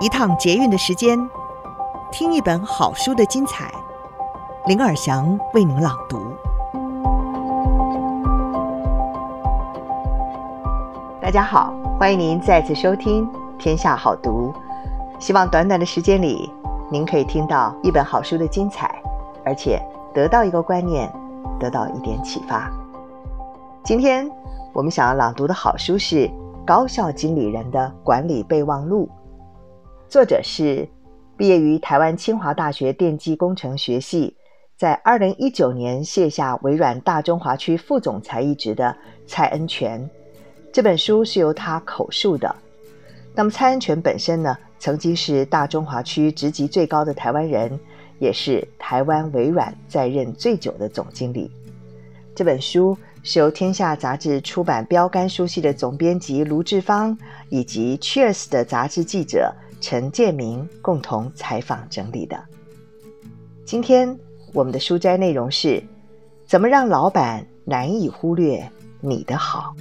一趟捷运的时间，听一本好书的精彩。林尔祥为您朗读。大家好，欢迎您再次收听《天下好读》。希望短短的时间里，您可以听到一本好书的精彩，而且得到一个观念，得到一点启发。今天我们想要朗读的好书是《高效经理人的管理备忘录》。作者是毕业于台湾清华大学电机工程学系，在二零一九年卸下微软大中华区副总裁一职的蔡恩泉。这本书是由他口述的。那么蔡恩泉本身呢，曾经是大中华区职级最高的台湾人，也是台湾微软在任最久的总经理。这本书是由天下杂志出版标杆书系的总编辑卢志芳，以及 Cheers 的杂志记者。陈建明共同采访整理的。今天我们的书斋内容是：怎么让老板难以忽略你的好？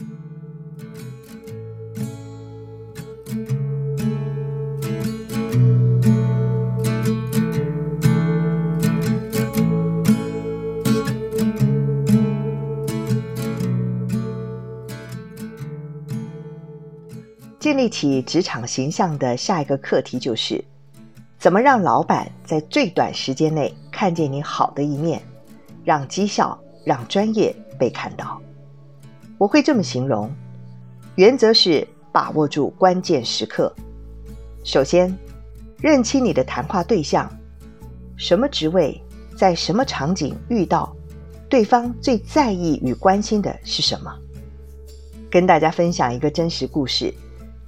建立起职场形象的下一个课题就是，怎么让老板在最短时间内看见你好的一面，让绩效、让专业被看到。我会这么形容：原则是把握住关键时刻。首先，认清你的谈话对象，什么职位，在什么场景遇到，对方最在意与关心的是什么。跟大家分享一个真实故事。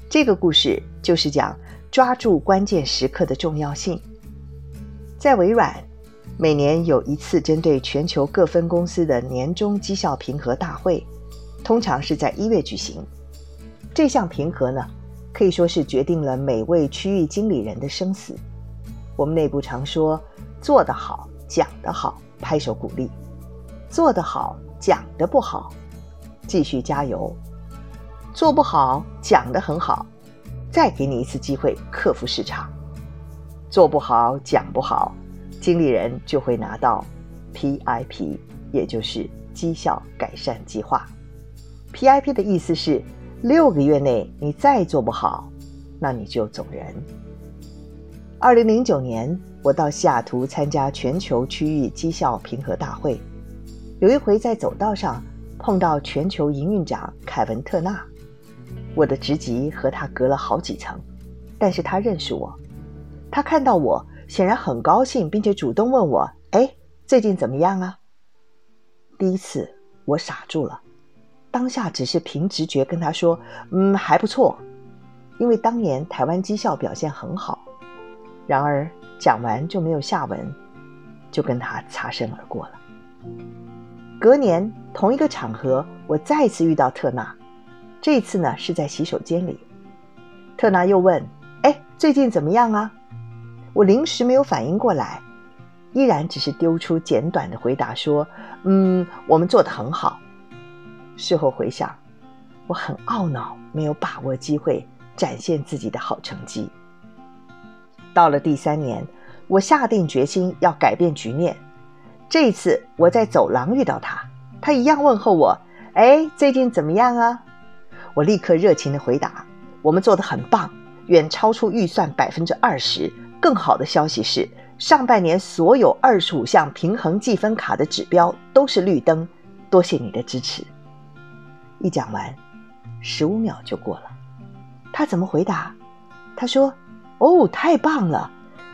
这个故事就是讲抓住关键时刻的重要性。在微软，每年有一次针对全球各分公司的年终绩效评核大会，通常是在一月举行。这项评核呢，可以说是决定了每位区域经理人的生死。我们内部常说，做得好，讲得好，拍手鼓励；做得好，讲得不好，继续加油。做不好，讲得很好，再给你一次机会克服市场。做不好，讲不好，经理人就会拿到 PIP，也就是绩效改善计划。PIP 的意思是六个月内你再做不好，那你就走人。二零零九年，我到西雅图参加全球区域绩效评核大会，有一回在走道上碰到全球营运长凯文特纳。我的职级和他隔了好几层，但是他认识我。他看到我，显然很高兴，并且主动问我：“哎，最近怎么样啊？”第一次我傻住了，当下只是凭直觉跟他说：“嗯，还不错。”因为当年台湾绩效表现很好。然而讲完就没有下文，就跟他擦身而过了。隔年同一个场合，我再次遇到特纳。这次呢，是在洗手间里。特纳又问：“哎，最近怎么样啊？”我临时没有反应过来，依然只是丢出简短的回答说：“嗯，我们做得很好。”事后回想，我很懊恼，没有把握机会展现自己的好成绩。到了第三年，我下定决心要改变局面。这一次我在走廊遇到他，他一样问候我：“哎，最近怎么样啊？”我立刻热情地回答：“我们做得很棒，远超出预算百分之二十。更好的消息是，上半年所有二十五项平衡计分卡的指标都是绿灯。多谢你的支持。”一讲完，十五秒就过了。他怎么回答？他说：“哦，太棒了。”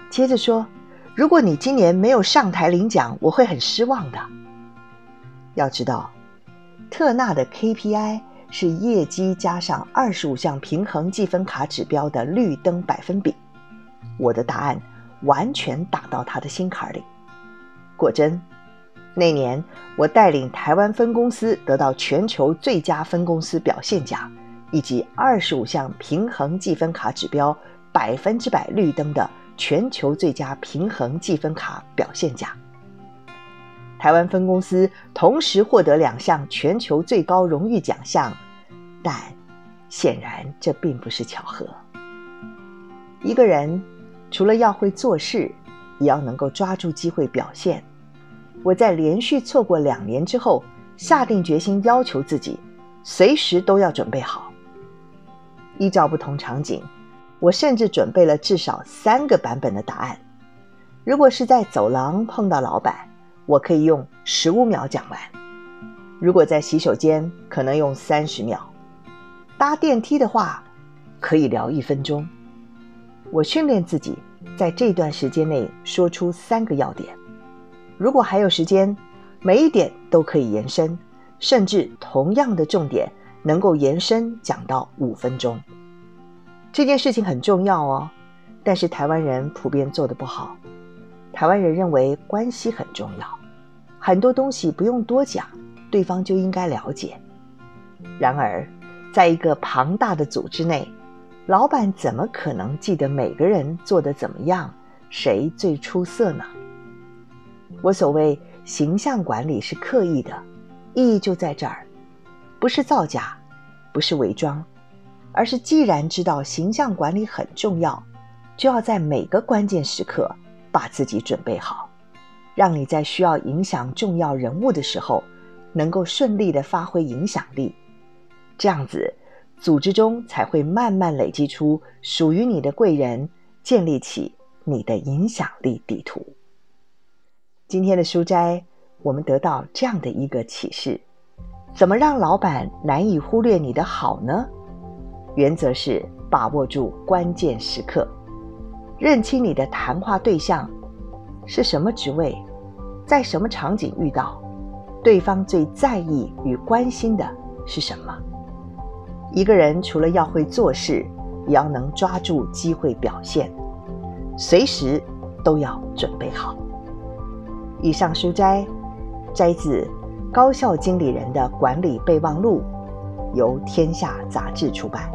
接着说：“如果你今年没有上台领奖，我会很失望的。”要知道，特纳的 KPI。是业绩加上二十五项平衡计分卡指标的绿灯百分比，我的答案完全打到他的心坎里。果真，那年我带领台湾分公司得到全球最佳分公司表现奖，以及二十五项平衡计分卡指标百分之百绿灯的全球最佳平衡计分卡表现奖。台湾分公司同时获得两项全球最高荣誉奖项，但显然这并不是巧合。一个人除了要会做事，也要能够抓住机会表现。我在连续错过两年之后，下定决心要求自己，随时都要准备好。依照不同场景，我甚至准备了至少三个版本的答案。如果是在走廊碰到老板，我可以用十五秒讲完；如果在洗手间，可能用三十秒；搭电梯的话，可以聊一分钟。我训练自己在这段时间内说出三个要点。如果还有时间，每一点都可以延伸，甚至同样的重点。能够延伸讲到五分钟，这件事情很重要哦。但是台湾人普遍做得不好。台湾人认为关系很重要，很多东西不用多讲，对方就应该了解。然而，在一个庞大的组织内，老板怎么可能记得每个人做得怎么样，谁最出色呢？我所谓形象管理是刻意的，意义就在这儿。不是造假，不是伪装，而是既然知道形象管理很重要，就要在每个关键时刻把自己准备好，让你在需要影响重要人物的时候，能够顺利地发挥影响力。这样子，组织中才会慢慢累积出属于你的贵人，建立起你的影响力地图。今天的书斋，我们得到这样的一个启示。怎么让老板难以忽略你的好呢？原则是把握住关键时刻，认清你的谈话对象是什么职位，在什么场景遇到，对方最在意与关心的是什么。一个人除了要会做事，也要能抓住机会表现，随时都要准备好。以上书斋摘自。高校经理人的管理备忘录，由天下杂志出版。